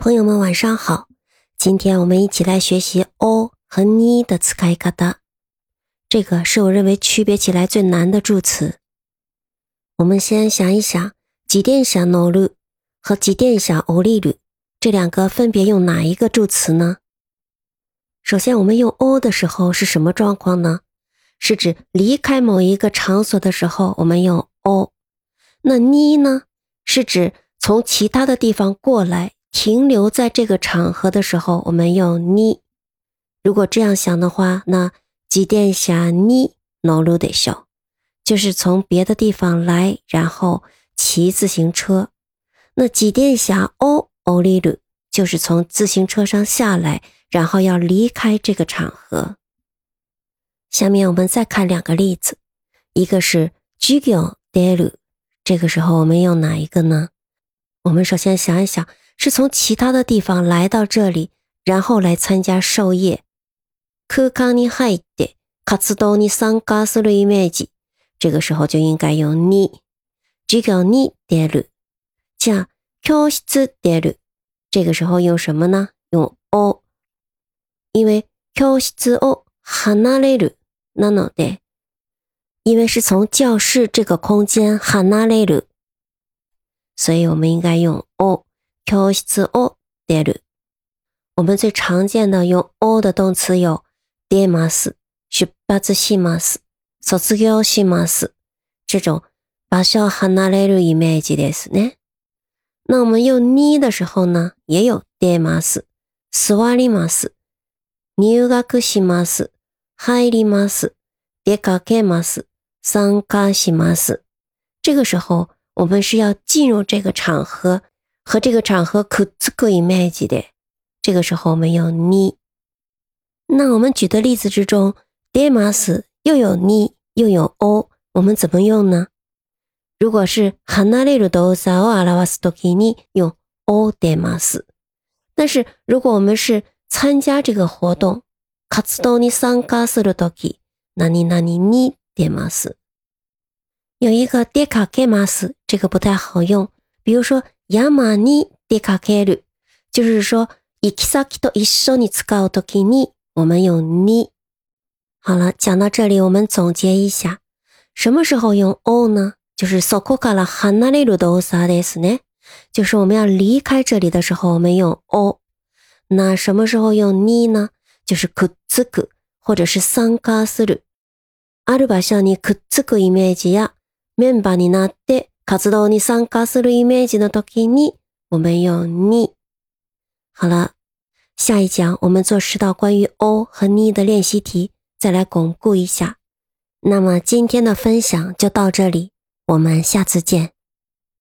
朋友们晚上好，今天我们一起来学习 “o” 和 “ni” 的词开一卡哒。这个是我认为区别起来最难的助词。我们先想一想，几点想 no 率和几点想 o 利率这两个分别用哪一个助词呢？首先，我们用 “o” 的时候是什么状况呢？是指离开某一个场所的时候，我们用 “o”。那 “ni” 呢？是指从其他的地方过来。停留在这个场合的时候，我们用你。如果这样想的话，那几点下你挪路得小，就是从别的地方来，然后骑自行车。那几点下欧欧里路，就是从自行车上下来，然后要离开这个场合。下面我们再看两个例子，一个是 gigio delu，这个时候我们用哪一个呢？我们首先想一想。是从其他的地方来到这里，然后来参加授业。この日は、カツドニサンガスルイメージ。这个时候就应该用你。今日に来る。じゃ、教室来る。这个时候用什么呢？用を。因为教室を離れるなので。因为是从教室这个空间离了，所以我们应该用を。教室を出る。我们最常见的用を的动词有出ます、出発します、卒業します。这种場所離れるイメージですね。那我们用に的时候呢，也有出ます、座ります、入学します、入ります、出かけます、参加します。这个时候我们是要进入这个场合。和这个场合可不可以买的？这个时候我们用你。那我们举的例子之中，m a s 又有你又有 o，我们怎么用呢？如果是離れる動作をあらわすときに用 demas。但是如果我们是参加这个活动、活動に参加するときに、那你那你你 demas。有一个 gamas，这个不太好用。比如说，山に出かける，就是说，行き先と一緒に使うときに我们用に。好了，讲到这里，我们总结一下，什么时候用 o 呢？就是そこから離れるとさですね，就是我们要离开这里的时候，我们用 o。那什么时候用に呢？就是くっつく或者是参加する。ある場所にくっつくイメージやメンバーになって。カズドオニサンガスルイメージの時に、我们用ニ。好了，下一讲我们做十道关于 O 和ニ的练习题，再来巩固一下。那么今天的分享就到这里，我们下次见。